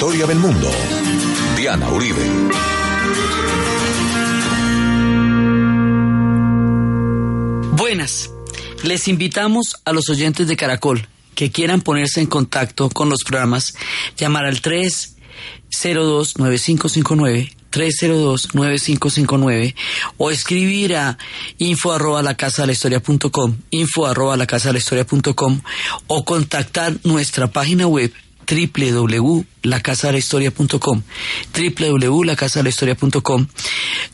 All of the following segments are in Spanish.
historia del mundo. Diana Uribe. Buenas. Les invitamos a los oyentes de Caracol que quieran ponerse en contacto con los programas, llamar al 302-9559 302-9559 o escribir a info arroba la casa de la historia punto com, info arroba la casa de la historia punto com, o contactar nuestra página web www.lacasadelahistoria.com www.lacasadelahistoria.com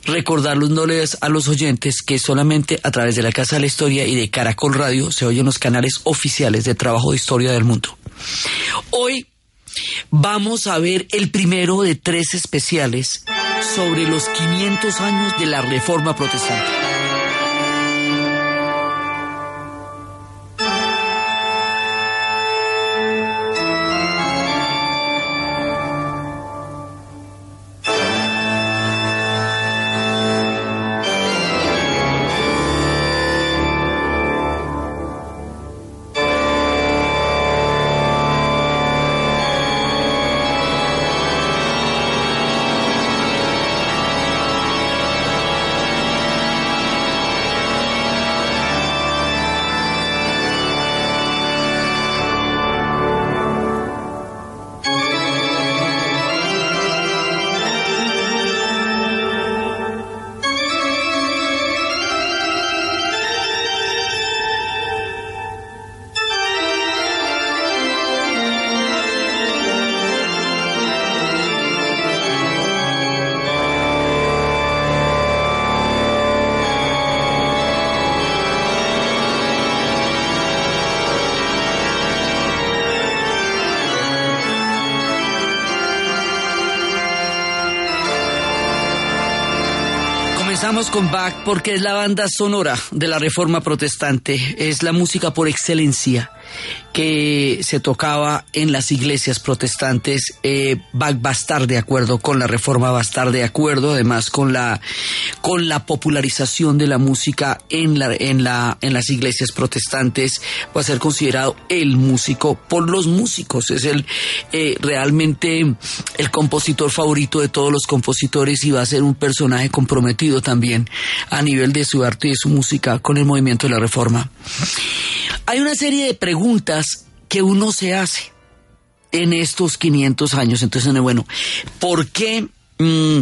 Recordarles a los oyentes que solamente a través de la Casa de la Historia y de Caracol Radio se oyen los canales oficiales de trabajo de historia del mundo. Hoy vamos a ver el primero de tres especiales sobre los 500 años de la Reforma Protestante. Welcome back porque es la banda sonora de la Reforma Protestante, es la música por excelencia que se tocaba en las iglesias protestantes. Eh, va a estar de acuerdo con la reforma, va a estar de acuerdo además con la, con la popularización de la música en, la, en, la, en las iglesias protestantes. Va a ser considerado el músico por los músicos. Es el eh, realmente el compositor favorito de todos los compositores y va a ser un personaje comprometido también a nivel de su arte y de su música con el movimiento de la reforma. Hay una serie de preguntas que uno se hace en estos 500 años. Entonces, bueno, ¿por qué mm,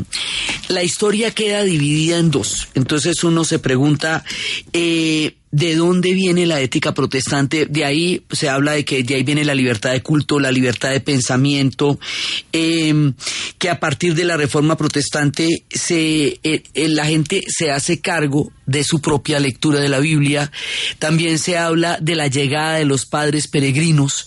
la historia queda dividida en dos? Entonces uno se pregunta, eh, de dónde viene la ética protestante. De ahí se habla de que de ahí viene la libertad de culto, la libertad de pensamiento, em, que a partir de la reforma protestante se, eh, eh, la gente se hace cargo de su propia lectura de la Biblia. También se habla de la llegada de los padres peregrinos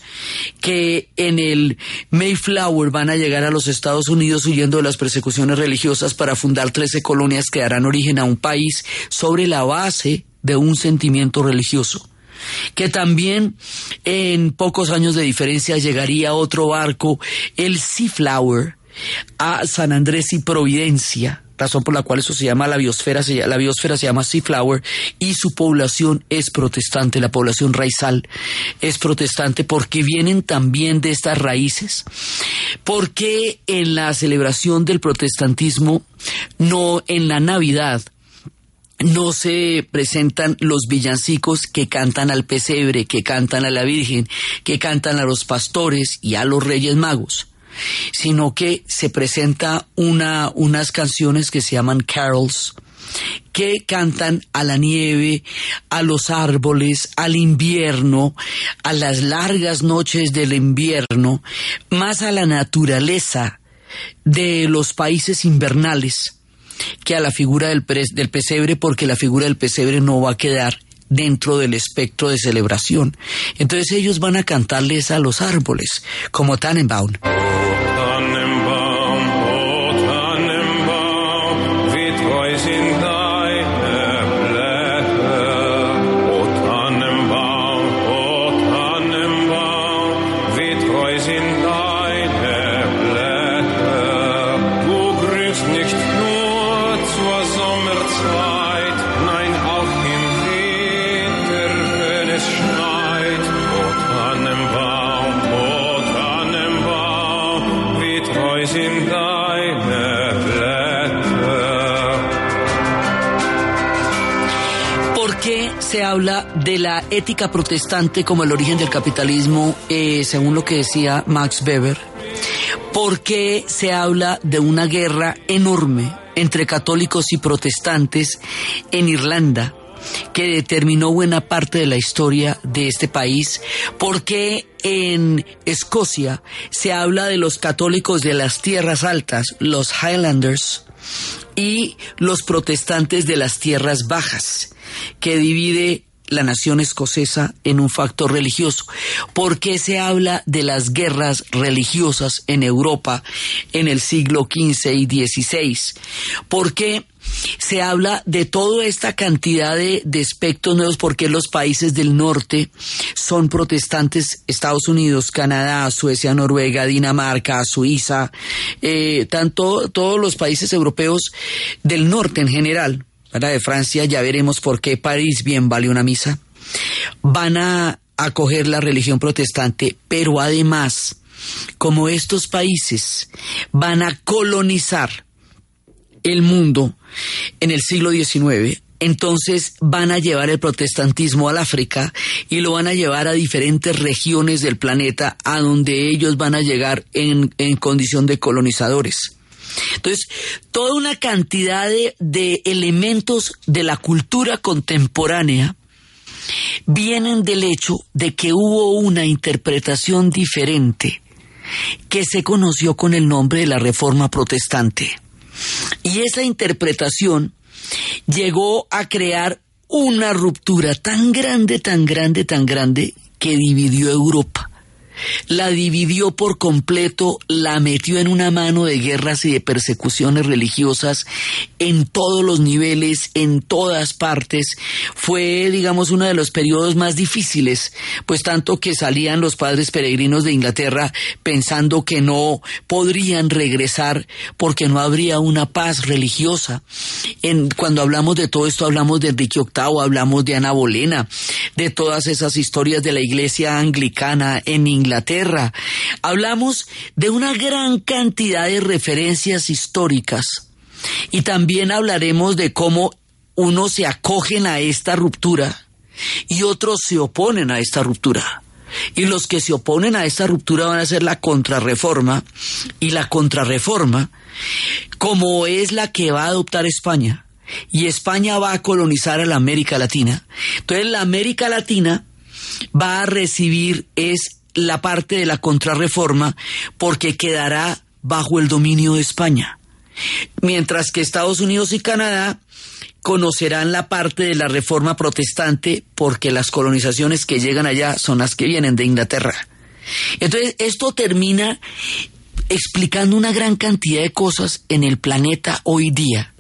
que en el Mayflower van a llegar a los Estados Unidos huyendo de las persecuciones religiosas para fundar 13 colonias que darán origen a un país sobre la base de un sentimiento religioso que también en pocos años de diferencia llegaría otro barco, el Seaflower, a San Andrés y Providencia, razón por la cual eso se llama la biosfera, la biosfera se llama Seaflower y su población es protestante, la población raizal es protestante porque vienen también de estas raíces, porque en la celebración del protestantismo, no en la Navidad, no se presentan los villancicos que cantan al pesebre, que cantan a la Virgen, que cantan a los pastores y a los reyes magos, sino que se presenta una, unas canciones que se llaman carols, que cantan a la nieve, a los árboles, al invierno, a las largas noches del invierno, más a la naturaleza de los países invernales que a la figura del, pesebre porque la figura del pesebre no va a quedar dentro del espectro de celebración. Entonces ellos van a cantarles a los árboles, como Tannenbaum. Ética protestante como el origen del capitalismo, eh, según lo que decía Max Weber? ¿Por qué se habla de una guerra enorme entre católicos y protestantes en Irlanda? que determinó buena parte de la historia de este país, porque en Escocia se habla de los católicos de las tierras altas, los Highlanders, y los protestantes de las tierras bajas, que divide la nación escocesa en un factor religioso. ¿Por qué se habla de las guerras religiosas en Europa en el siglo XV y XVI? ¿Por qué se habla de toda esta cantidad de, aspectos nuevos? ¿Por qué los países del norte son protestantes? Estados Unidos, Canadá, Suecia, Noruega, Dinamarca, Suiza, eh, tanto todos los países europeos del norte en general la de Francia, ya veremos por qué París bien vale una misa, van a acoger la religión protestante, pero además, como estos países van a colonizar el mundo en el siglo XIX, entonces van a llevar el protestantismo al África y lo van a llevar a diferentes regiones del planeta a donde ellos van a llegar en, en condición de colonizadores. Entonces, toda una cantidad de, elementos de la cultura contemporánea vienen del hecho de que hubo una interpretación diferente que se conoció con el nombre de la Reforma Protestante. Y esa interpretación llegó a crear una ruptura tan grande, tan grande, tan grande, que dividió Europa la dividió por completo, la metió en una mano de guerras y de persecuciones religiosas en todos los niveles, en todas partes. Fue, digamos, uno de los periodos más difíciles, pues tanto que salían los padres peregrinos de Inglaterra pensando que no podrían regresar porque no habría una paz religiosa. Cuando hablamos de todo esto, hablamos de Enrique VIII, hablamos de Ana Bolena, de todas esas historias de la iglesia anglicana en Inglaterra Inglaterra. Hablamos de una gran cantidad de referencias históricas y también hablaremos de cómo unos se acogen a esta ruptura y otros se oponen a esta ruptura. Y los que se oponen a esta ruptura van a ser la contrarreforma y la contrarreforma como es la que va a adoptar España. Y España va a colonizar a la América Latina. Entonces la América Latina va a recibir es la parte de la contrarreforma porque quedará bajo el dominio de España. Mientras que Estados Unidos y Canadá conocerán la parte de la reforma protestante porque las colonizaciones que llegan allá son las que vienen de Inglaterra. Entonces, esto termina explicando una gran cantidad de cosas en el planeta hoy día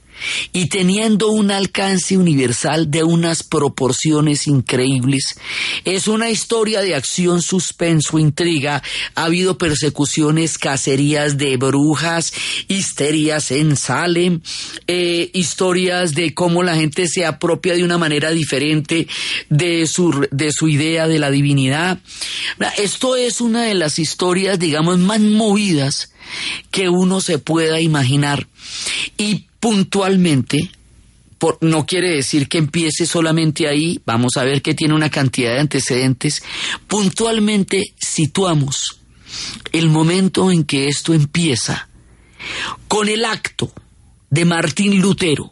y teniendo un alcance universal de unas proporciones increíbles. Es una historia de acción, suspenso, intriga. Ha habido persecuciones, cacerías de brujas, histerias en Salem, eh, historias de cómo la gente se apropia de una manera diferente de su, de su idea de la divinidad. Esto es una de las historias, digamos, más movidas que uno se pueda imaginar. Y puntualmente, no quiere decir que empiece solamente ahí, vamos a ver que tiene una cantidad de antecedentes, puntualmente situamos el momento en que esto empieza con el acto de Martín Lutero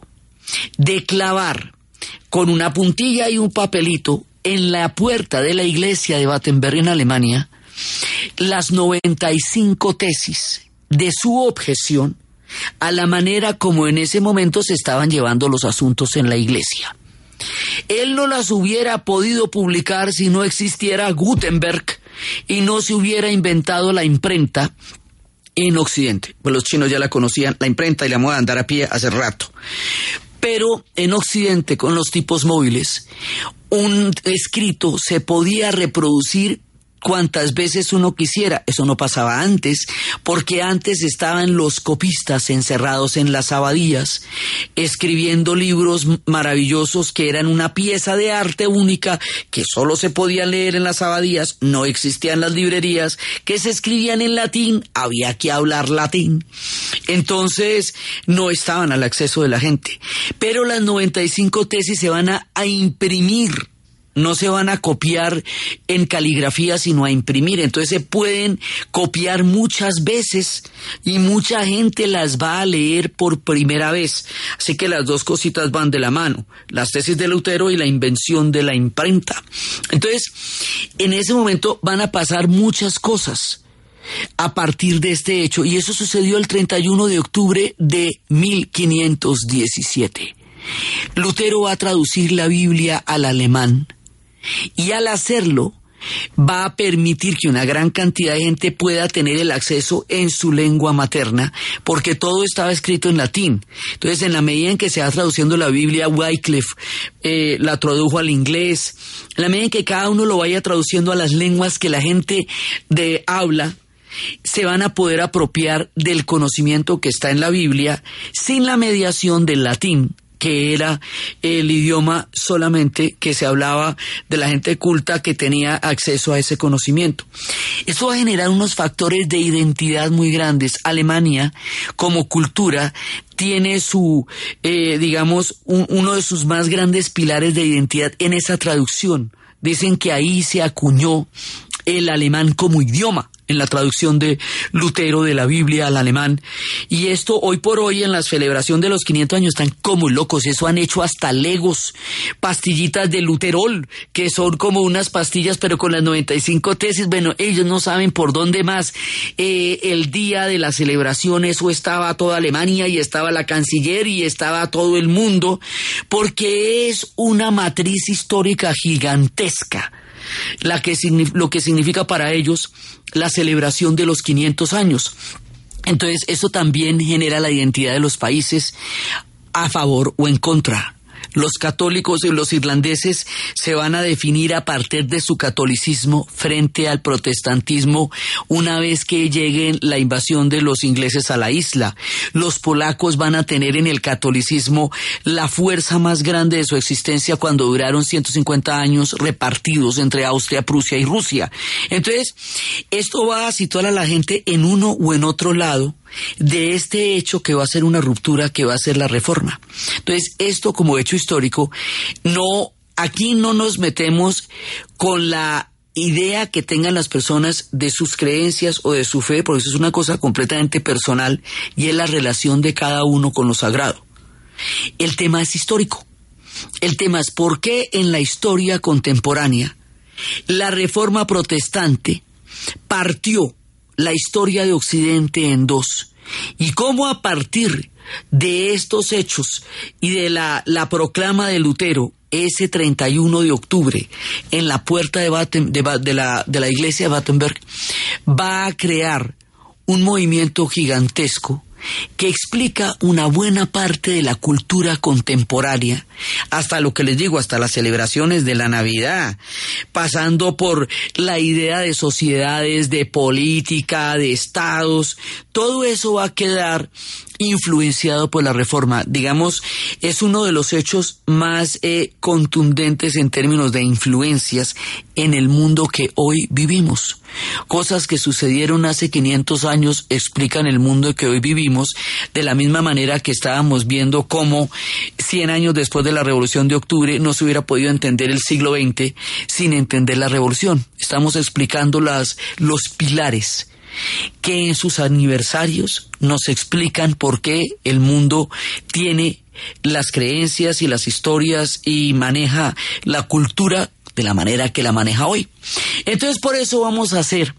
de clavar con una puntilla y un papelito en la puerta de la iglesia de Battenberg en Alemania las 95 tesis de su objeción a la manera como en ese momento se estaban llevando los asuntos en la iglesia. Él no las hubiera podido publicar si no existiera Gutenberg y no se hubiera inventado la imprenta en Occidente. Pues los chinos ya la conocían, la imprenta y la moda de andar a pie hace rato. Pero en Occidente, con los tipos móviles, un escrito se podía reproducir cuantas veces uno quisiera. Eso no pasaba antes, porque antes estaban los copistas encerrados en las abadías, escribiendo libros maravillosos que eran una pieza de arte única que solo se podía leer en las abadías, no existían las librerías, que se escribían en latín, había que hablar latín. Entonces, no estaban al acceso de la gente. Pero las 95 tesis se van a, a imprimir no se van a copiar en caligrafía, sino a imprimir. Entonces se pueden copiar muchas veces y mucha gente las va a leer por primera vez. Así que las dos cositas van de la mano, las tesis de Lutero y la invención de la imprenta. Entonces, en ese momento van a pasar muchas cosas a partir de este hecho y eso sucedió el 31 de octubre de 1517. Lutero va a traducir la Biblia al alemán y al hacerlo, va a permitir que una gran cantidad de gente pueda tener el acceso en su lengua materna, porque todo estaba escrito en latín. Entonces, en la medida en que se va traduciendo la Biblia, Wycliffe eh, la tradujo al inglés, en la medida en que cada uno lo vaya traduciendo a las lenguas que la gente de habla, se van a poder apropiar del conocimiento que está en la Biblia sin la mediación del latín que era el idioma solamente que se hablaba de la gente culta que tenía acceso a ese conocimiento. Esto va a generar unos factores de identidad muy grandes. Alemania, como cultura, tiene su, eh, digamos, uno de sus más grandes pilares de identidad en esa traducción. Dicen que ahí se acuñó el alemán como idioma en la traducción de Lutero de la Biblia al alemán. Y esto hoy por hoy en la celebración de los 500 años están como locos. Eso han hecho hasta legos, pastillitas de Luterol, que son como unas pastillas pero con las 95 tesis. Bueno, ellos no saben por dónde más. Eh, el día de la celebración eso estaba toda Alemania y estaba la canciller y estaba todo el mundo, porque es una matriz histórica gigantesca la que, lo que significa para ellos la celebración de los 500 años. Entonces, eso también genera la identidad de los países a favor o en contra los católicos y los irlandeses se van a definir a partir de su catolicismo frente al protestantismo una vez que lleguen la invasión de los ingleses a la isla. Los polacos van a tener en el catolicismo la fuerza más grande de su existencia cuando duraron 150 años repartidos entre Austria, Prusia y Rusia. Entonces, esto va a situar a la gente en uno o en otro lado de este hecho que va a ser una ruptura, que va a ser la reforma. Entonces, esto como hecho histórico, no, aquí no nos metemos con la idea que tengan las personas de sus creencias o de su fe, porque eso es una cosa completamente personal y es la relación de cada uno con lo sagrado. El tema es histórico. El tema es por qué en la historia contemporánea la reforma protestante partió la historia de Occidente en dos. Y cómo a partir de estos hechos y de la, la proclama de Lutero ese 31 de octubre en la puerta de, de, la, de la iglesia de Battenberg va a crear un movimiento gigantesco que explica una buena parte de la cultura contemporánea, hasta lo que les digo, hasta las celebraciones de la Navidad, pasando por la idea de sociedades, de política, de estados, todo eso va a quedar influenciado por la reforma. Digamos, es uno de los hechos más eh, contundentes en términos de influencias en el mundo que hoy vivimos. Cosas que sucedieron hace 500 años explican el mundo que hoy vivimos de la misma manera que estábamos viendo cómo 100 años después de la Revolución de Octubre no se hubiera podido entender el siglo XX sin entender la revolución. Estamos explicando las, los pilares que en sus aniversarios nos explican por qué el mundo tiene las creencias y las historias y maneja la cultura de la manera que la maneja hoy. Entonces por eso vamos a hacer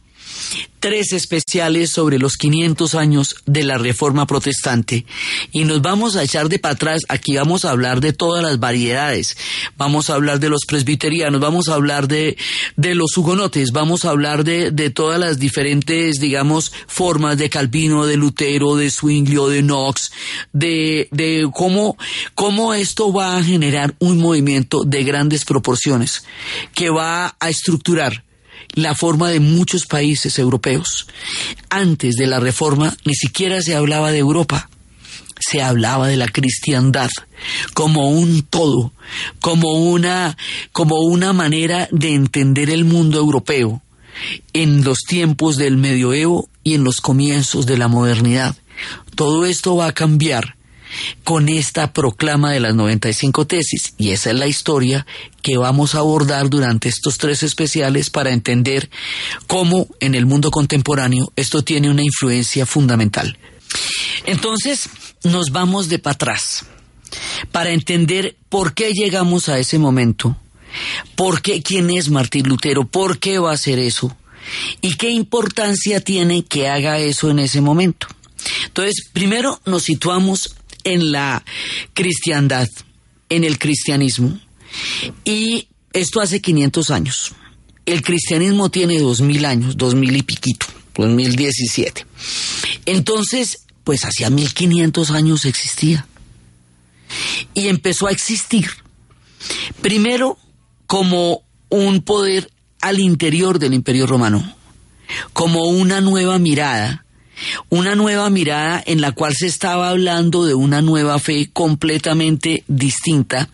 tres especiales sobre los 500 años de la Reforma Protestante y nos vamos a echar de para atrás. Aquí vamos a hablar de todas las variedades. Vamos a hablar de los presbiterianos, vamos a hablar de, de los hugonotes, vamos a hablar de, de todas las diferentes, digamos, formas de Calvino, de Lutero, de Zwinglio, de Knox, de, de cómo, cómo esto va a generar un movimiento de grandes proporciones que va a estructurar la forma de muchos países europeos. Antes de la reforma ni siquiera se hablaba de Europa, se hablaba de la cristiandad como un todo, como una, como una manera de entender el mundo europeo en los tiempos del medioevo y en los comienzos de la modernidad. Todo esto va a cambiar con esta proclama de las 95 tesis y esa es la historia que vamos a abordar durante estos tres especiales para entender cómo en el mundo contemporáneo esto tiene una influencia fundamental. Entonces nos vamos de para atrás para entender por qué llegamos a ese momento, por qué quién es Martín Lutero, por qué va a hacer eso y qué importancia tiene que haga eso en ese momento. Entonces, primero nos situamos en la cristiandad, en el cristianismo, y esto hace 500 años. El cristianismo tiene 2000 años, 2000 y piquito, 2017. Entonces, pues hacía 1500 años existía. Y empezó a existir, primero como un poder al interior del imperio romano, como una nueva mirada una nueva mirada en la cual se estaba hablando de una nueva fe completamente distinta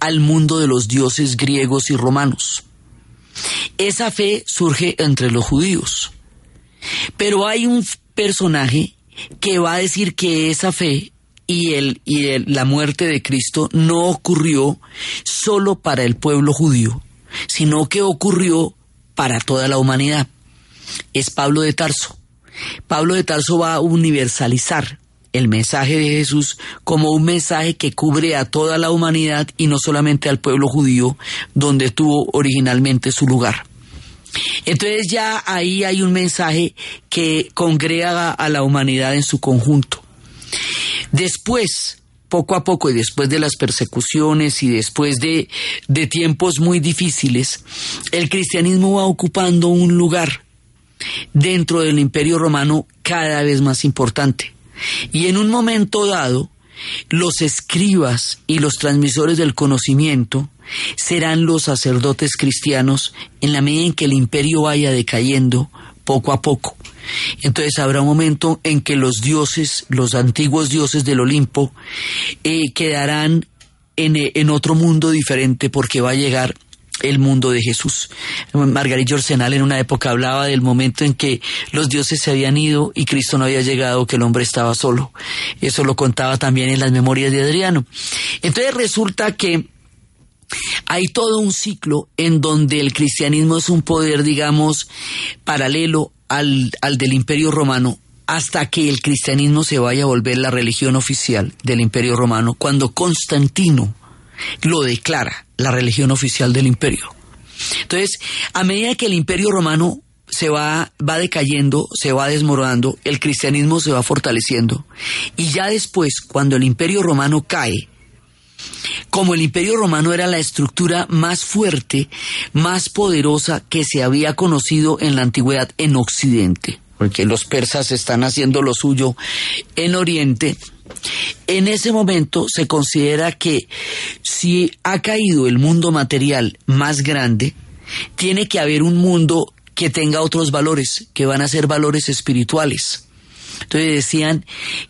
al mundo de los dioses griegos y romanos. Esa fe surge entre los judíos. Pero hay un personaje que va a decir que esa fe y, el, y la muerte de Cristo no ocurrió solo para el pueblo judío, sino que ocurrió para toda la humanidad. Es Pablo de Tarso. Pablo de Tarso va a universalizar el mensaje de Jesús como un mensaje que cubre a toda la humanidad y no solamente al pueblo judío donde tuvo originalmente su lugar. Entonces ya ahí hay un mensaje que congrega a la humanidad en su conjunto. Después, poco a poco y después de las persecuciones y después de, de tiempos muy difíciles, el cristianismo va ocupando un lugar dentro del imperio romano cada vez más importante. Y en un momento dado, los escribas y los transmisores del conocimiento serán los sacerdotes cristianos en la medida en que el imperio vaya decayendo poco a poco. Entonces habrá un momento en que los dioses, los antiguos dioses del Olimpo, eh, quedarán en, en otro mundo diferente porque va a llegar el mundo de Jesús. Margarita Jorsenal en una época hablaba del momento en que los dioses se habían ido y Cristo no había llegado, que el hombre estaba solo. Eso lo contaba también en las memorias de Adriano. Entonces resulta que hay todo un ciclo en donde el cristianismo es un poder, digamos, paralelo al, al del imperio romano, hasta que el cristianismo se vaya a volver la religión oficial del imperio romano, cuando Constantino lo declara la religión oficial del imperio. Entonces, a medida que el imperio romano se va, va decayendo, se va desmoronando, el cristianismo se va fortaleciendo. Y ya después, cuando el imperio romano cae, como el imperio romano era la estructura más fuerte, más poderosa que se había conocido en la antigüedad en Occidente, porque los persas están haciendo lo suyo en Oriente, en ese momento se considera que si ha caído el mundo material más grande, tiene que haber un mundo que tenga otros valores, que van a ser valores espirituales. Entonces decían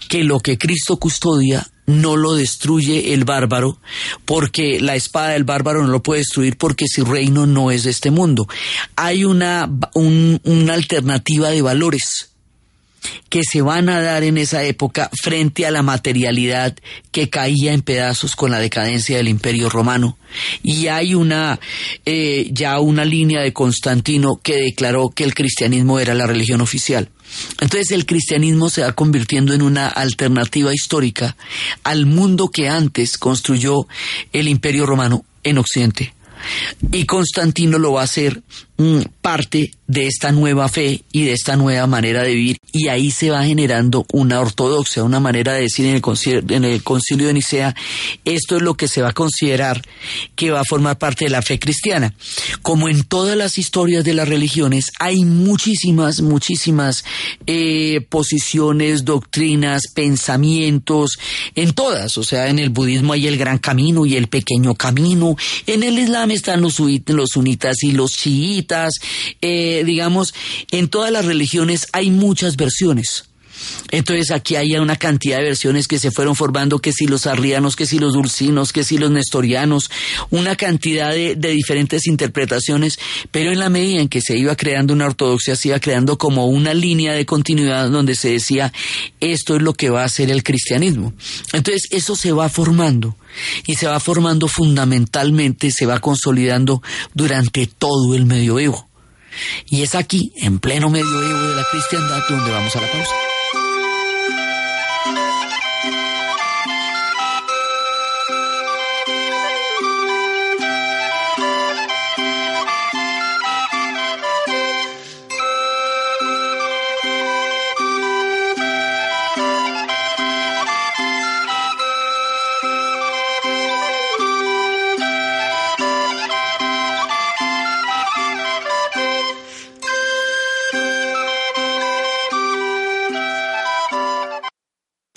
que lo que Cristo custodia no lo destruye el bárbaro, porque la espada del bárbaro no lo puede destruir porque su reino no es de este mundo. Hay una, una alternativa de valores que se van a dar en esa época frente a la materialidad que caía en pedazos con la decadencia del imperio romano. Y hay una, eh, ya una línea de Constantino que declaró que el cristianismo era la religión oficial. Entonces el cristianismo se va convirtiendo en una alternativa histórica al mundo que antes construyó el imperio romano en Occidente. Y Constantino lo va a hacer parte de esta nueva fe y de esta nueva manera de vivir. Y ahí se va generando una ortodoxia, una manera de decir en el, concilio, en el concilio de Nicea, esto es lo que se va a considerar que va a formar parte de la fe cristiana. Como en todas las historias de las religiones, hay muchísimas, muchísimas eh, posiciones, doctrinas, pensamientos, en todas, o sea, en el budismo hay el gran camino y el pequeño camino, en el islam están los, los sunitas y los chiitas, eh, digamos, en todas las religiones hay muchas versiones. Entonces aquí hay una cantidad de versiones que se fueron formando, que si los arrianos, que si los dulcinos, que si los nestorianos, una cantidad de, diferentes interpretaciones, pero en la medida en que se iba creando una ortodoxia, se iba creando como una línea de continuidad donde se decía, esto es lo que va a ser el cristianismo. Entonces eso se va formando y se va formando fundamentalmente, se va consolidando durante todo el medioevo. Y es aquí, en pleno medioevo de la cristiandad, donde vamos a la pausa.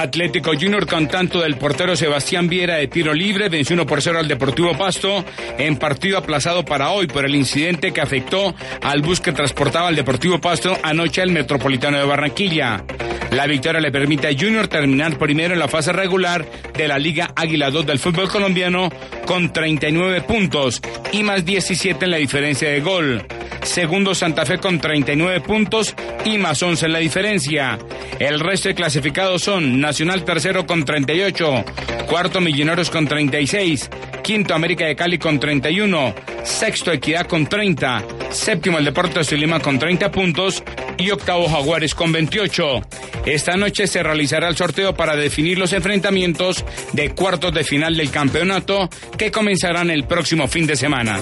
Atlético Junior con tanto del portero Sebastián Viera de tiro libre venció 1 por 0 al Deportivo Pasto en partido aplazado para hoy por el incidente que afectó al bus que transportaba al Deportivo Pasto anoche al Metropolitano de Barranquilla. La victoria le permite a Junior terminar primero en la fase regular de la Liga Águila 2 del fútbol colombiano con 39 puntos y más 17 en la diferencia de gol. Segundo Santa Fe con 39 puntos y más 11 en la diferencia. El resto de clasificados son Nacional tercero con 38, cuarto Millonarios con 36, quinto América de Cali con 31, sexto Equidad con 30, séptimo el Deportes de Lima con 30 puntos y octavo Jaguares con 28. Esta noche se realizará el sorteo para definir los enfrentamientos de cuartos de final del campeonato que comenzarán el próximo fin de semana.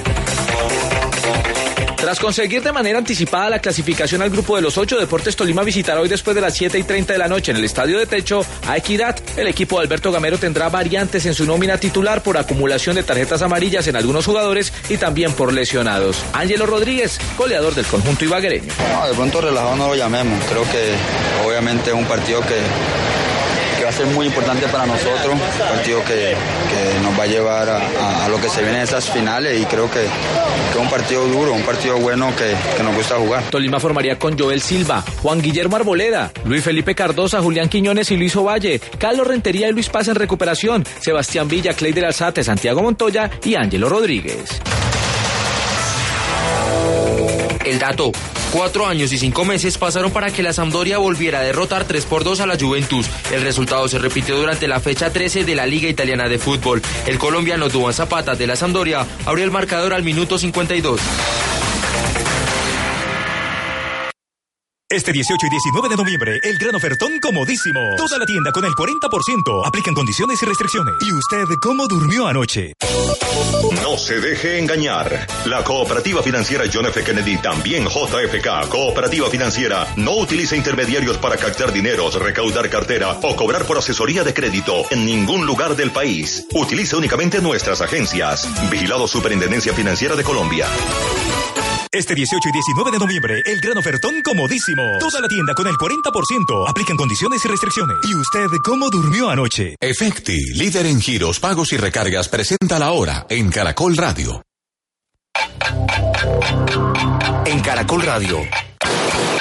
Tras conseguir de manera anticipada la clasificación al grupo de los ocho, Deportes Tolima visitará hoy después de las 7 y 30 de la noche en el Estadio de Techo a Equidad. El equipo de Alberto Gamero tendrá variantes en su nómina titular por acumulación de tarjetas amarillas en algunos jugadores y también por lesionados. Ángelo Rodríguez, goleador del conjunto ibaguereño. No, de pronto relajado no lo llamemos. Creo que obviamente es un partido que va a ser muy importante para nosotros, un partido que, nos va a llevar a, lo que se viene en esas finales y creo que, es un partido duro, un partido bueno que, que, nos gusta jugar. Tolima formaría con Joel Silva, Juan Guillermo Arboleda, Luis Felipe Cardosa, Julián Quiñones y Luis Ovalle, Carlos Rentería y Luis Paz en recuperación, Sebastián Villa, Clay del Alzate, Santiago Montoya y Ángelo Rodríguez. El dato. Cuatro años y cinco meses pasaron para que la Sampdoria volviera a derrotar 3 por 2 a la Juventus. El resultado se repitió durante la fecha 13 de la Liga Italiana de Fútbol. El colombiano Duan Zapata de la Sampdoria abrió el marcador al minuto 52. Este 18 y 19 de noviembre, el gran ofertón comodísimo. Toda la tienda con el 40%. Aplican condiciones y restricciones. ¿Y usted cómo durmió anoche? Se deje engañar. La Cooperativa Financiera John F. Kennedy, también JFK, Cooperativa Financiera, no utiliza intermediarios para captar dineros, recaudar cartera o cobrar por asesoría de crédito en ningún lugar del país. Utiliza únicamente nuestras agencias. Vigilado Superintendencia Financiera de Colombia. Este 18 y 19 de noviembre, el gran ofertón comodísimo. Toda la tienda con el 40%. Aplican condiciones y restricciones. ¿Y usted cómo durmió anoche? Efecti, líder en giros, pagos y recargas, presenta la hora en Caracol Radio. En Caracol Radio.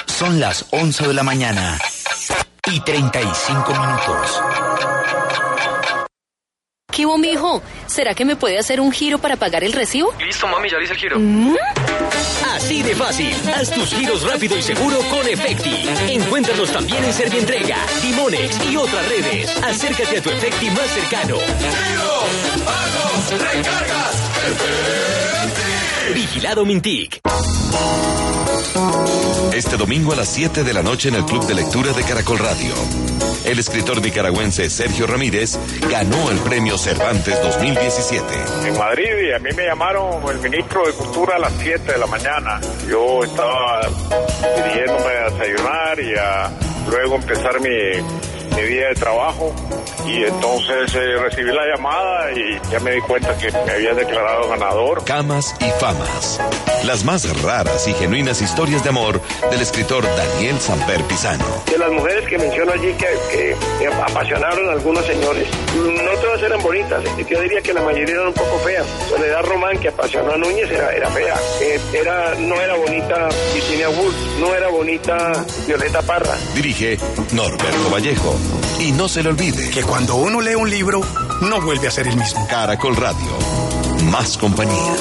Son las 11 de la mañana y 35 minutos. ¿Qué mijo? ¿Será que me puede hacer un giro para pagar el recibo? Listo, mami, ya le hice el giro. Así de fácil. Haz tus giros rápido y seguro con Efecti. Encuéntranos también en Servientrega, Timonex y otras redes. Acércate a tu Efecti más cercano. Giros, pagos, recargas. Vigilado Mintic. Este domingo a las 7 de la noche en el Club de Lectura de Caracol Radio. El escritor nicaragüense Sergio Ramírez ganó el premio Cervantes 2017. En Madrid y a mí me llamaron el ministro de Cultura a las 7 de la mañana. Yo estaba dirigiéndome a desayunar y a luego empezar mi, mi día de trabajo y entonces eh, recibí la llamada y ya me di cuenta que me había declarado ganador. Camas y famas. Las más raras y genuinas historias de amor del escritor Daniel Samper Pisano. De las mujeres que menciono allí que, que, que apasionaron a algunos señores, no todas eran bonitas. Yo diría que la mayoría eran un poco feas. Soledad Román, que apasionó a Núñez, era, era fea. Eh, era, no era bonita Virginia Woolf, no era bonita Violeta Parra. Dirige Norberto Vallejo. Y no se le olvide que cuando uno lee un libro, no vuelve a ser el mismo. Caracol Radio. Más compañía.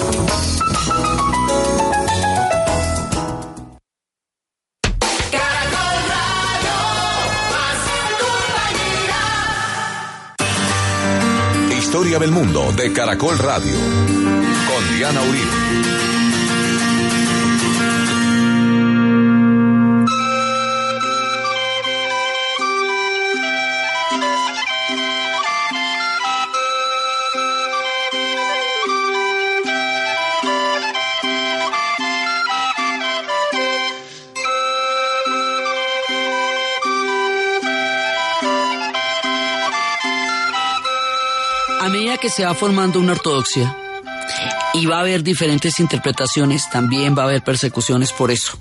Historia del mundo de Caracol Radio. Con Diana Uribe. Que se va formando una ortodoxia. Y va a haber diferentes interpretaciones, también va a haber persecuciones por eso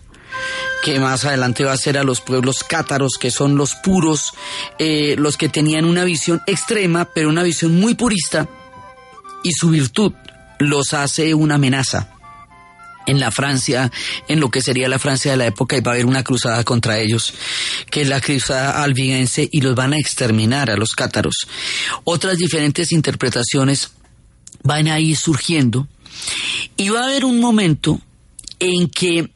que más adelante va a ser a los pueblos cátaros, que son los puros, eh, los que tenían una visión extrema, pero una visión muy purista, y su virtud los hace una amenaza en la Francia, en lo que sería la Francia de la época, y va a haber una cruzada contra ellos, que es la cruzada albigense, y los van a exterminar a los cátaros. Otras diferentes interpretaciones van a ir surgiendo, y va a haber un momento en que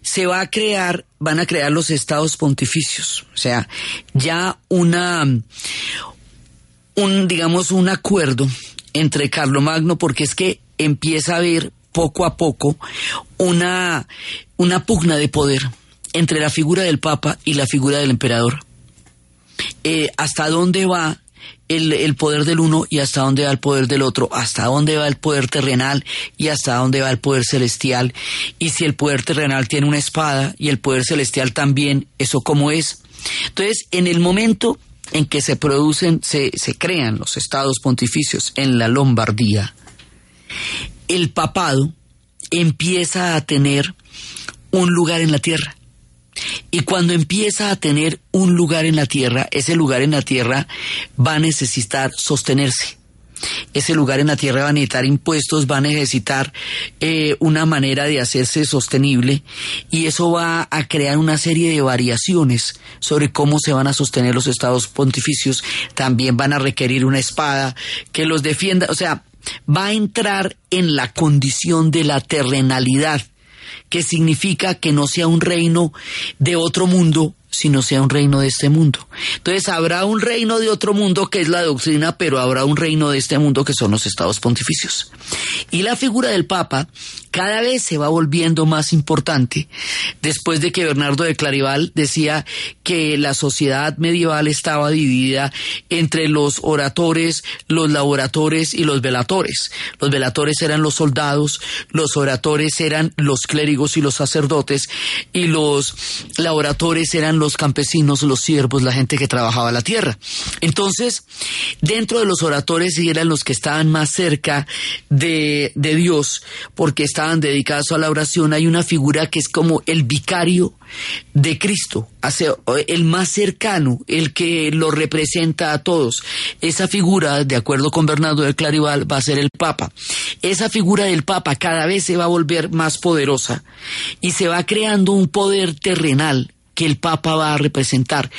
se va a crear, van a crear los estados pontificios, o sea, ya una, un, digamos, un acuerdo entre Carlomagno, porque es que empieza a haber poco a poco una, una pugna de poder entre la figura del Papa y la figura del emperador. Eh, ¿Hasta dónde va el, el, poder del uno y hasta dónde va el poder del otro? ¿Hasta dónde va el poder terrenal y hasta dónde va el poder celestial? Y si el poder terrenal tiene una espada y el poder celestial también, ¿eso cómo es? Entonces, en el momento en que se producen, se, se crean los estados pontificios en la Lombardía, el papado empieza a tener un lugar en la tierra. Y cuando empieza a tener un lugar en la tierra, ese lugar en la tierra va a necesitar sostenerse. Ese lugar en la tierra va a necesitar impuestos, va a necesitar eh, una manera de hacerse sostenible y eso va a crear una serie de variaciones sobre cómo se van a sostener los estados pontificios. También van a requerir una espada que los defienda. O sea, va a entrar en la condición de la terrenalidad, que significa que no sea un reino de otro mundo, sino sea un reino de este mundo. Entonces habrá un reino de otro mundo que es la doctrina, pero habrá un reino de este mundo que son los estados pontificios. Y la figura del Papa cada vez se va volviendo más importante después de que Bernardo de Clarival decía que la sociedad medieval estaba dividida entre los oradores, los laboratores y los velatores. Los velatores eran los soldados, los oradores eran los clérigos y los sacerdotes y los laboratores eran los campesinos, los siervos, la gente que trabajaba la tierra. Entonces, dentro de los oradores eran los que estaban más cerca de, de Dios, porque estaban dedicados a la oración, hay una figura que es como el vicario de Cristo, el más cercano, el que lo representa a todos. Esa figura, de acuerdo con Bernardo de Clarival, va a ser el Papa. Esa figura del Papa cada vez se va a volver más poderosa y se va creando un poder terrenal que el Papa va a representar.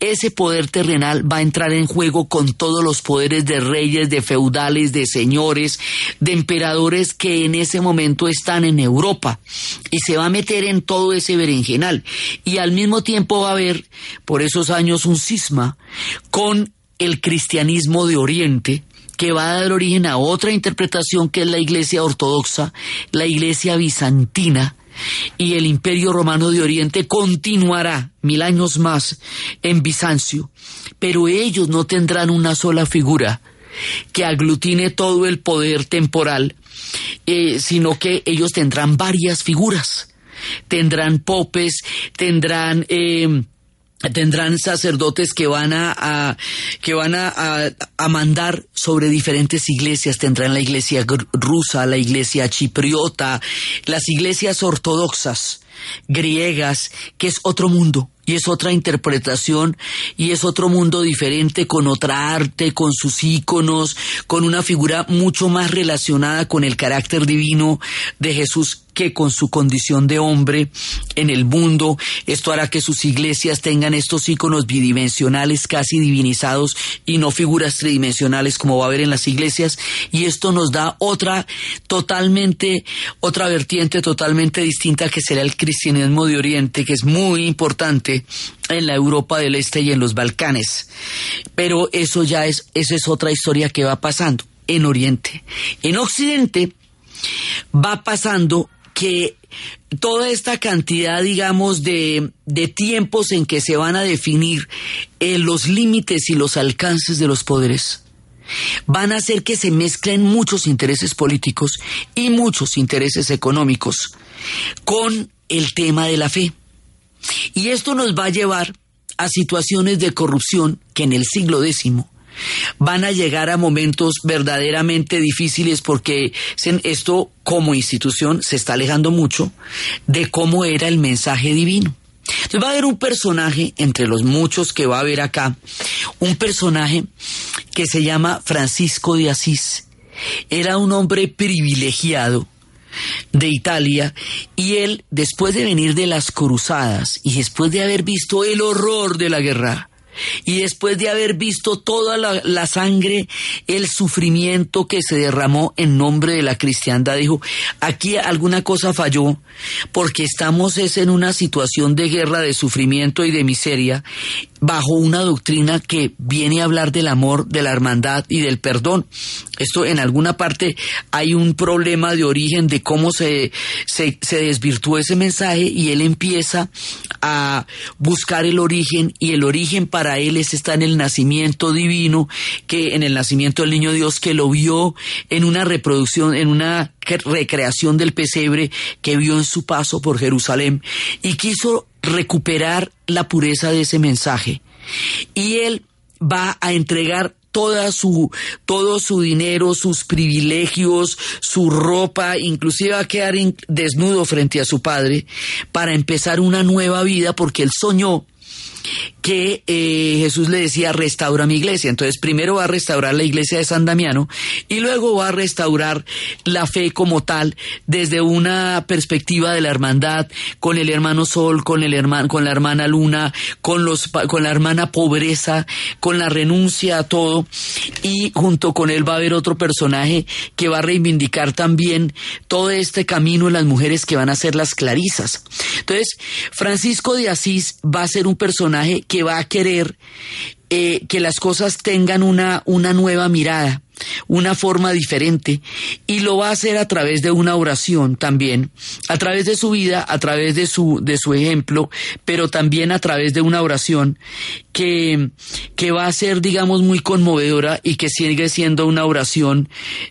Ese poder terrenal va a entrar en juego con todos los poderes de reyes, de feudales, de señores, de emperadores que en ese momento están en Europa y se va a meter en todo ese berenjenal. Y al mismo tiempo va a haber por esos años un cisma con el cristianismo de Oriente, que va a dar origen a otra interpretación que es la iglesia ortodoxa, la iglesia bizantina, y el imperio romano de Oriente continuará mil años más en Bizancio, pero ellos no tendrán una sola figura que aglutine todo el poder temporal, eh, sino que ellos tendrán varias figuras. Tendrán popes, tendrán eh, tendrán sacerdotes que van a, que van a, a, mandar sobre diferentes iglesias. Tendrán la iglesia rusa la iglesia chipriota las iglesias ortodoxas griegas que es otro mundo y es otra interpretación y es otro mundo diferente con otra arte, con sus íconos, con una figura mucho más relacionada con el carácter divino de Jesús que con su condición de hombre en el mundo. Esto hará que sus iglesias tengan estos íconos bidimensionales casi divinizados y no figuras tridimensionales como va a haber en las iglesias. Y esto nos da otra totalmente, otra vertiente totalmente distinta que será el cristianismo de Oriente, que es muy importante en la Europa del Este y en los Balcanes. Pero eso ya es, esa es otra historia que va pasando en Oriente. En Occidente va pasando que toda esta cantidad, digamos, de, tiempos en que se van a definir eh, los límites y los alcances de los poderes, van a hacer que se mezclen muchos intereses políticos y muchos intereses económicos con el tema de la fe. Y esto nos va a llevar a situaciones de corrupción que en el siglo X van a llegar a momentos verdaderamente difíciles porque esto como institución se está alejando mucho de cómo era el mensaje divino. Entonces va a haber un personaje, entre los muchos que va a haber acá, un personaje que se llama Francisco de Asís. Era un hombre privilegiado de Italia y él, después de venir de las cruzadas y después de haber visto el horror de la guerra, y después de haber visto toda la, sangre, el sufrimiento que se derramó en nombre de la cristiandad, dijo, aquí alguna cosa falló, porque estamos es en una situación de guerra, de sufrimiento y de miseria, bajo una doctrina que viene a hablar del amor, de la hermandad y del perdón. Esto en alguna parte hay un problema de origen de cómo se, se, se desvirtuó ese mensaje y él empieza a buscar el origen y el origen para él es, está en el nacimiento divino, que en el nacimiento del niño Dios que lo vio en una reproducción, en una recreación del pesebre que vio en su paso por Jerusalén y quiso recuperar la pureza de ese mensaje. Y él va a entregar toda su, todo su dinero, sus privilegios, su ropa, inclusive a quedar desnudo frente a su padre para empezar una nueva vida porque él soñó que eh, Jesús le decía restaura mi iglesia. Entonces primero va a restaurar la iglesia de San Damiano y luego va a restaurar la fe como tal desde una perspectiva de la hermandad con el hermano Sol, con el hermano, con la hermana Luna, con los con la hermana pobreza, con la renuncia a todo y junto con él va a haber otro personaje que va a reivindicar también todo este camino en las mujeres que van a ser las clarisas. Entonces, Francisco de Asís va a ser un personaje que va a querer eh, que las cosas tengan una, una nueva mirada, una forma diferente, y lo va a hacer a través de una oración también, a través de su vida, a través de su, de su ejemplo, pero también a través de una oración que, que va a ser, digamos, muy conmovedora y que sigue siendo una oración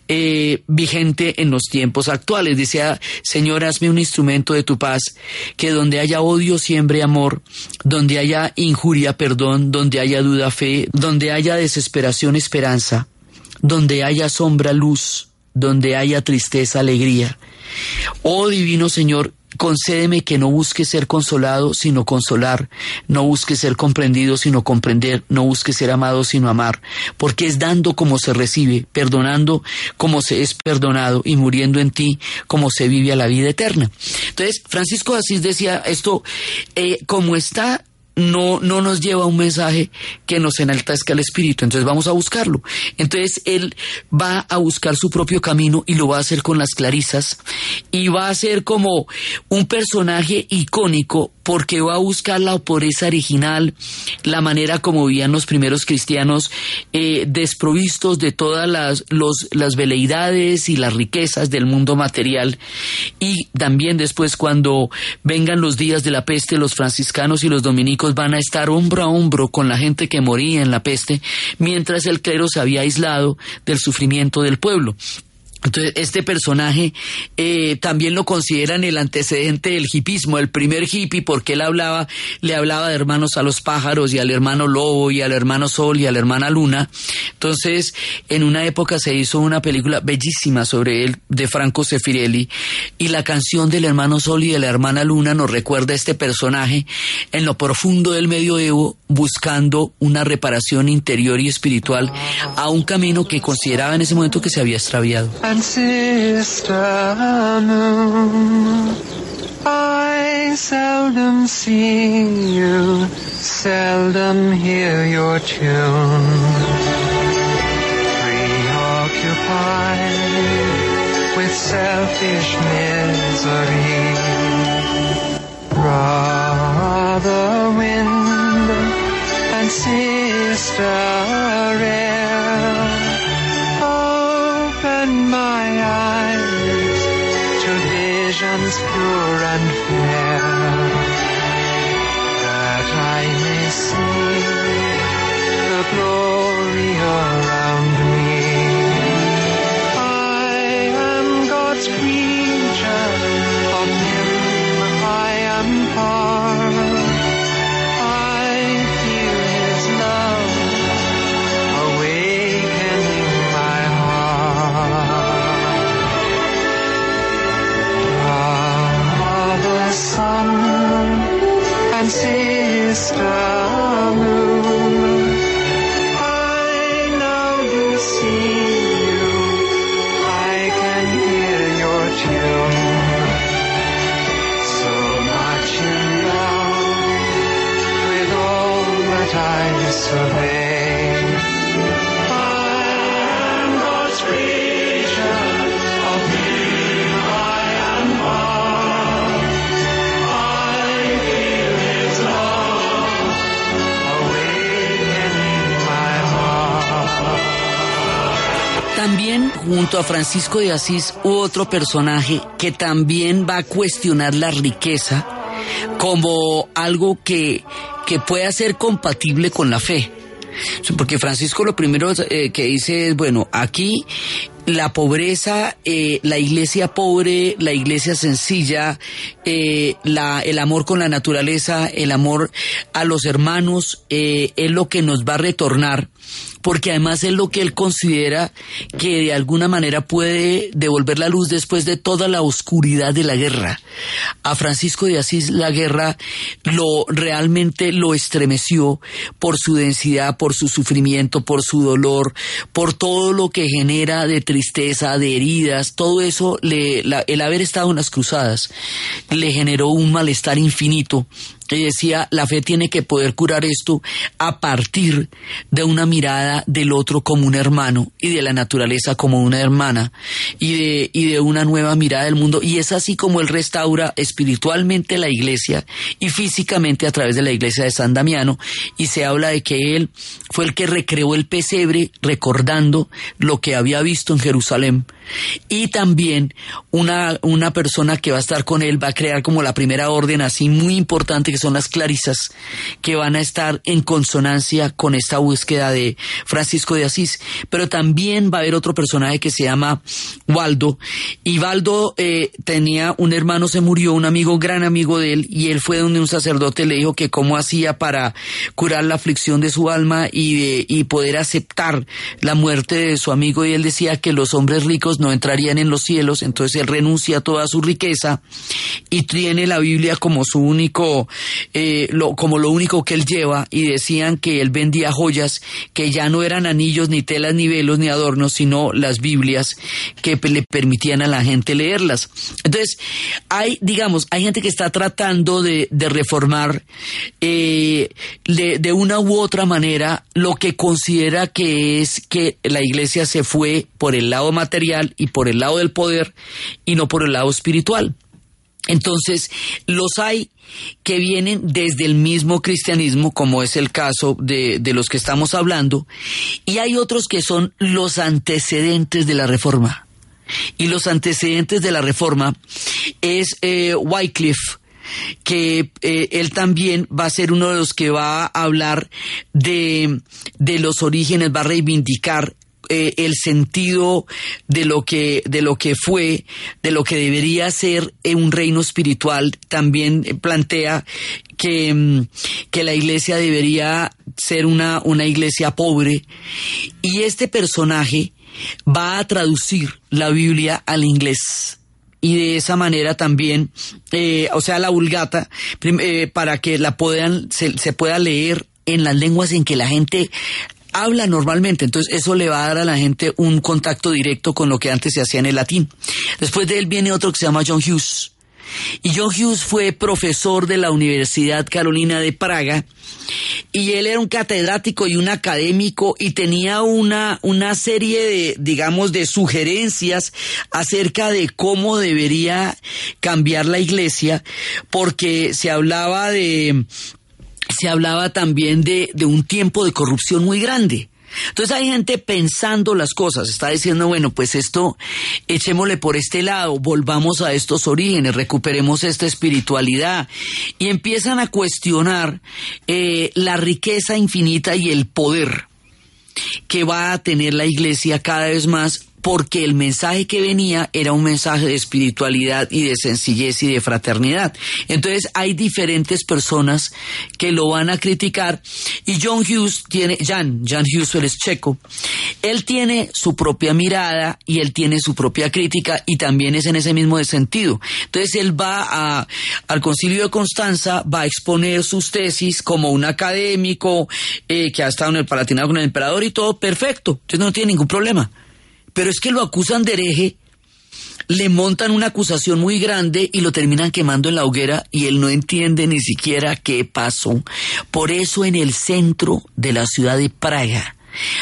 eh, vigente en los tiempos actuales. Dice, Señor, hazme un instrumento de tu paz, que donde haya odio siembre amor, donde haya injuria perdón, donde haya duda fe, donde haya desesperación esperanza, donde haya sombra luz, donde haya tristeza, alegría. Oh divino Señor, concédeme que no busque ser consolado, sino consolar, no busque ser comprendido, sino comprender, no busque ser amado, sino amar, porque es dando como se recibe, perdonando como se es perdonado y muriendo en ti como se vive a la vida eterna. Entonces, Francisco de Asís decía esto, eh, como está no, no nos lleva un mensaje que nos enaltezca el espíritu. Entonces vamos a buscarlo. Entonces él va a buscar su propio camino y lo va a hacer con las clarisas y va a ser como un personaje icónico porque va a buscar la pobreza original, la manera como vivían los primeros cristianos, eh, desprovistos de todas las, las veleidades y las riquezas del mundo material. Y también después cuando vengan los días de la peste, los franciscanos y los dominicos van a estar hombro a hombro con la gente que moría en la peste, mientras el clero se había aislado del sufrimiento del pueblo. Entonces, este personaje eh, también lo consideran el antecedente del hipismo, el primer hippie, porque él hablaba, le hablaba de hermanos a los pájaros y al hermano lobo y al hermano sol y a la hermana luna. Entonces, en una época se hizo una película bellísima sobre él de Franco Sefirelli y la canción del hermano sol y de la hermana luna nos recuerda a este personaje en lo profundo del medioevo buscando una reparación interior y espiritual a un camino que consideraba en ese momento que se había extraviado. And sister moon. I seldom see you, seldom hear your tune. Preoccupied with selfish misery. Brother wind and sister air visions pure and fair, that I may see the glory I now do see you. I can hear your tune. So much in love with all that I. Junto a Francisco de Asís otro personaje que también va a cuestionar la riqueza como algo que, que pueda ser compatible con la fe. Porque Francisco lo primero eh, que dice es, bueno, aquí la pobreza, eh, la iglesia pobre, la iglesia sencilla, eh, la, el amor con la naturaleza, el amor a los hermanos, es lo que nos va a retornar porque además es lo que él considera que de alguna manera puede devolver la luz después de toda la oscuridad de la guerra. A Francisco de Asís la guerra lo realmente lo estremeció por su densidad, por su sufrimiento, por su dolor, por todo lo que genera de tristeza, de heridas, todo eso, le, la- el haber estado en las cruzadas le generó un malestar infinito y decía, la fe tiene que poder curar esto a partir de una mirada del otro como un hermano y de la naturaleza como una hermana y de, y de una nueva mirada del mundo. Y es así como él restaura espiritualmente la iglesia y físicamente a través de la iglesia de San Damiano. Y se habla de que él fue el que recreó el pesebre recordando lo que había visto en Jerusalén. Y también una, una persona que va a estar con él va a crear como la primera orden así muy importante que son las clarisas, que van a estar en consonancia con esta búsqueda de Francisco de Asís. Pero también va a haber otro personaje que se llama Waldo. Y Waldo eh, tenía un hermano, se murió, un amigo, gran amigo de él, y él fue donde un sacerdote le dijo que cómo hacía para curar la aflicción de su alma y, de, y poder aceptar la muerte de su amigo. Y él decía que los hombres ricos no entrarían en los cielos, entonces él renuncia a toda su riqueza y tiene la Biblia como su único, eh, lo, como lo único que él lleva y decían que él vendía joyas que ya no eran anillos, ni telas, ni velos, ni adornos, sino las Biblias que le permitían a la gente leerlas. Entonces, hay, digamos, hay gente que está tratando de, de reformar eh, de, de una u otra manera lo que considera que es que la iglesia se fue por el lado material y por el lado del poder y no por el lado espiritual. Entonces, los hay que vienen desde el mismo cristianismo, como es el caso de, de, los que estamos hablando, y hay otros que son los antecedentes de la reforma. Y los antecedentes de la reforma es eh, Wycliffe, que eh, él también va a ser uno de los que va a hablar de, de los orígenes, va a reivindicar eh, el sentido de lo que de lo que fue de lo que debería ser un reino espiritual también plantea que, mm, que la iglesia debería ser una, una iglesia pobre. Y este personaje va a traducir la Biblia al inglés. Y de esa manera también, eh, o sea, la vulgata, eh, para que la puedan, se, se pueda leer en las lenguas en que la gente habla normalmente, entonces eso le va a dar a la gente un contacto directo con lo que antes se hacía en el latín. Después de él viene otro que se llama John Hughes. Y John Hughes fue profesor de la Universidad Carolina de Praga y él era un catedrático y un académico y tenía una, una serie de, digamos, de sugerencias acerca de cómo debería cambiar la iglesia porque se hablaba de se hablaba también de, de un tiempo de corrupción muy grande. Entonces hay gente pensando las cosas, está diciendo, bueno, pues esto echémosle por este lado, volvamos a estos orígenes, recuperemos esta espiritualidad y empiezan a cuestionar eh, la riqueza infinita y el poder que va a tener la iglesia cada vez más porque el mensaje que venía era un mensaje de espiritualidad y de sencillez y de fraternidad. Entonces hay diferentes personas que lo van a criticar y John Hughes tiene, Jan, Jan Hughes es checo, él tiene su propia mirada y él tiene su propia crítica y también es en ese mismo sentido. Entonces él va al concilio de Constanza, va a exponer sus tesis como un académico eh, que ha estado en el Palatinado con el emperador y todo perfecto, entonces no tiene ningún problema pero es que lo acusan de hereje, le montan una acusación muy grande y lo terminan quemando en la hoguera y él no entiende ni siquiera qué pasó. Por eso en el centro de la ciudad de Praga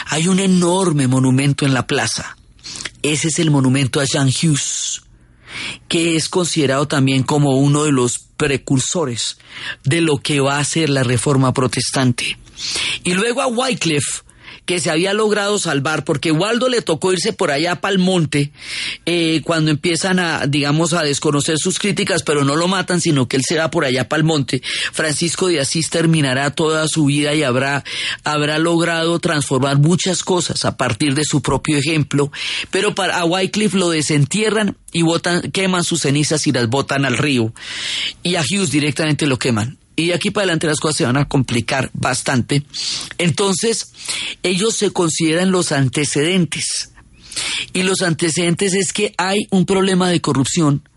hay un enorme monumento en la plaza. Ese es el monumento a Jan Hughes, que es considerado también como uno de los precursores de lo que va a ser la reforma protestante. Y luego a Wycliffe, que se había logrado salvar, porque Waldo le tocó irse por allá para el monte eh, cuando empiezan a, digamos, a desconocer sus críticas, pero no lo matan, sino que él se va por allá para el monte. Francisco de Asís terminará toda su vida y habrá, habrá logrado transformar muchas cosas a partir de su propio ejemplo, pero para a Wycliffe lo desentierran y botan, queman sus cenizas y las botan al río. Y a Hughes directamente lo queman y aquí para adelante las cosas se van a complicar bastante. Entonces, ellos se consideran los antecedentes. Y los antecedentes es que hay un problema de corrupción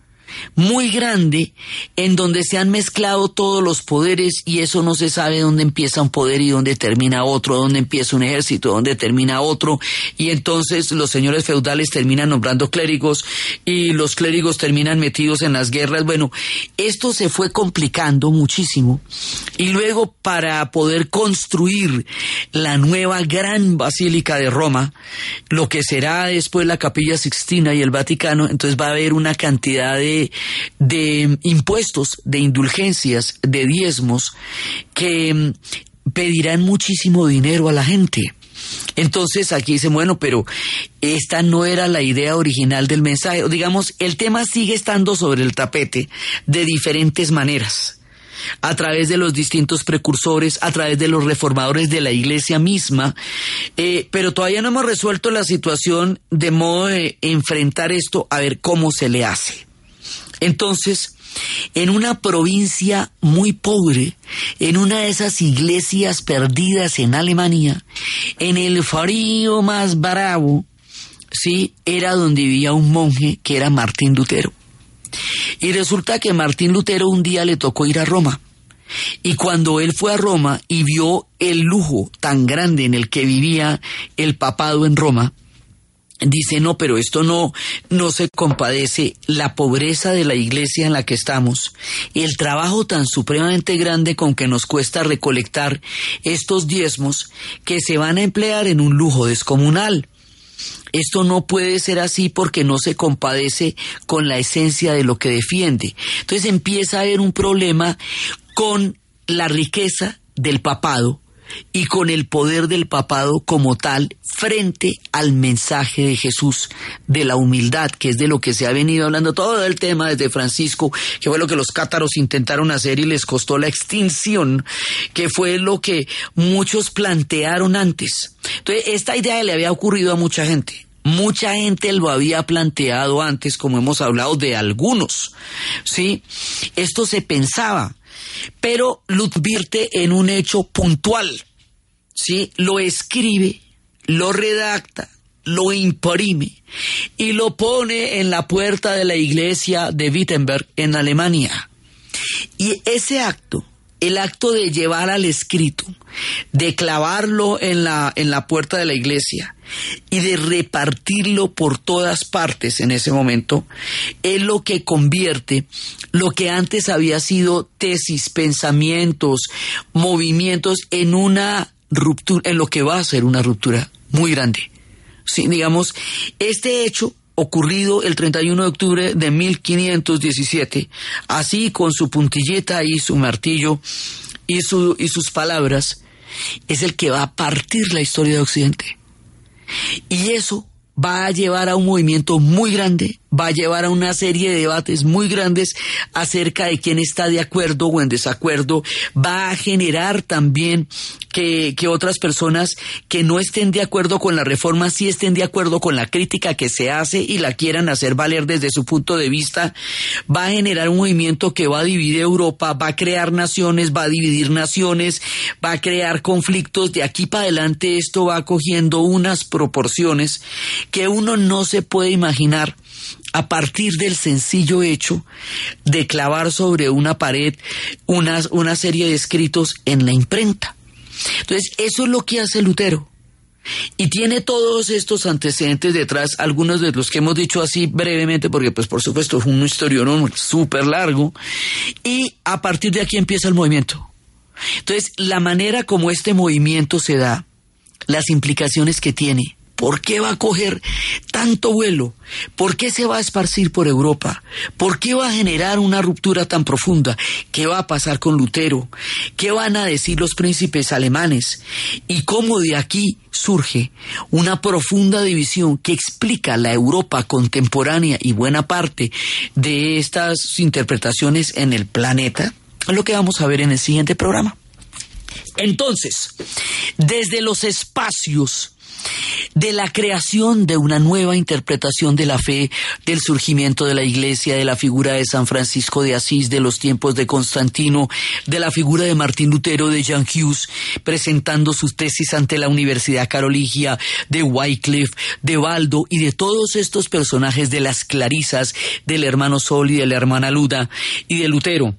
muy grande en donde se han mezclado todos los poderes y eso no se sabe dónde empieza un poder y dónde termina otro, dónde empieza un ejército, dónde termina otro y entonces los señores feudales terminan nombrando clérigos y los clérigos terminan metidos en las guerras. Bueno, esto se fue complicando muchísimo y luego para poder construir la nueva gran basílica de Roma, lo que será después la capilla Sixtina y el Vaticano, entonces va a haber una cantidad de de, impuestos, de indulgencias, de diezmos, que mm, pedirán muchísimo dinero a la gente. Entonces aquí dice, bueno, pero esta no era la idea original del mensaje. Digamos, el tema sigue estando sobre el tapete de diferentes maneras. a través de los distintos precursores, a través de los reformadores de la iglesia misma, eh, pero todavía no hemos resuelto la situación de modo de enfrentar esto a ver cómo se le hace. Entonces, en una provincia muy pobre, en una de esas iglesias perdidas en Alemania, en el frío más bravo, sí, era donde vivía un monje que era Martín Lutero. Y resulta que Martín Lutero un día le tocó ir a Roma. Y cuando él fue a Roma y vio el lujo tan grande en el que vivía el papado en Roma, dice, no, pero esto no, no se compadece la pobreza de la iglesia en la que estamos, el trabajo tan supremamente grande con que nos cuesta recolectar estos diezmos que se van a emplear en un lujo descomunal. Esto no puede ser así porque no se compadece con la esencia de lo que defiende. Entonces empieza a haber un problema con la riqueza del papado y con el poder del papado como tal frente al mensaje de Jesús de la humildad, que es de lo que se ha venido hablando todo el tema desde Francisco, que fue lo que los cátaros intentaron hacer y les costó la extinción, que fue lo que muchos plantearon antes. Entonces, esta idea le había ocurrido a mucha gente. Mucha gente lo había planteado antes, como hemos hablado de algunos. ¿Sí? Esto se pensaba pero lo advierte en un hecho puntual. ¿sí? Lo escribe, lo redacta, lo imprime y lo pone en la puerta de la iglesia de Wittenberg en Alemania. Y ese acto el acto de llevar al escrito, de clavarlo en la, en la puerta de la iglesia y de repartirlo por todas partes en ese momento, es lo que convierte lo que antes había sido tesis, pensamientos, movimientos en una ruptura, en lo que va a ser una ruptura muy grande. Sí, digamos, este hecho ocurrido el 31 de octubre de 1517, así con su puntilleta y su martillo y, su, y sus palabras, es el que va a partir la historia de Occidente. Y eso va a llevar a un movimiento muy grande, va a llevar a una serie de debates muy grandes acerca de quién está de acuerdo o en desacuerdo, va a generar también que, que, otras personas que no estén de acuerdo con la reforma sí estén de acuerdo con la crítica que se hace y la quieran hacer valer desde su punto de vista, va a generar un movimiento que va a dividir Europa, va a crear naciones, va a dividir naciones, va a crear conflictos, de aquí para adelante esto va cogiendo unas proporciones que uno no se puede imaginar a partir del sencillo hecho de clavar sobre una pared una, una serie de escritos en la imprenta. Entonces, eso es lo que hace Lutero. Y tiene todos estos antecedentes detrás, algunos de los que hemos dicho así brevemente, porque pues por supuesto es un historión súper largo, y a partir de aquí empieza el movimiento. Entonces, la manera como este movimiento se da, las implicaciones que tiene, ¿Por qué va a coger tanto vuelo? ¿Por qué se va a esparcir por Europa? ¿Por qué va a generar una ruptura tan profunda? ¿Qué va a pasar con Lutero? ¿Qué van a decir los príncipes alemanes? ¿Y cómo de aquí surge una profunda división que explica la Europa contemporánea y buena parte de estas interpretaciones en el planeta? Lo que vamos a ver en el siguiente programa. Entonces, desde los espacios de la creación de una nueva interpretación de la fe, del surgimiento de la iglesia, de la figura de San Francisco de Asís, de los tiempos de Constantino, de la figura de Martín Lutero, de Jan Hughes, presentando sus tesis ante la Universidad Carolingia, de Wycliffe, de Baldo y de todos estos personajes de las Clarisas, del hermano Sol y de la hermana Luda y de Lutero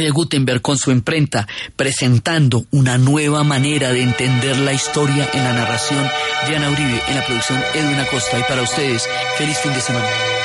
de Gutenberg con su imprenta, presentando una nueva manera de entender la historia en la narración de Ana Uribe, en la producción Edwin Acosta. Y para ustedes, feliz fin de semana.